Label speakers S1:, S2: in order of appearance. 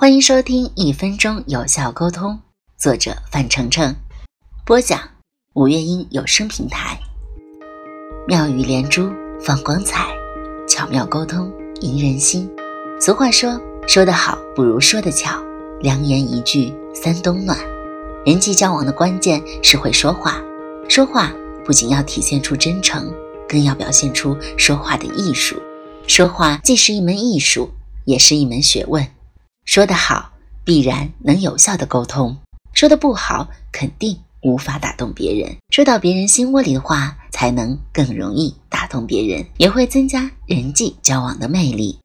S1: 欢迎收听《一分钟有效沟通》，作者范丞丞，播讲五月音有声平台。妙语连珠，放光彩，巧妙沟通，赢人心。俗话说：“说得好不如说得巧。”良言一句三冬暖。人际交往的关键是会说话，说话不仅要体现出真诚，更要表现出说话的艺术。说话既是一门艺术，也是一门学问。说得好，必然能有效的沟通；说的不好，肯定无法打动别人。说到别人心窝里的话，才能更容易打动别人，也会增加人际交往的魅力。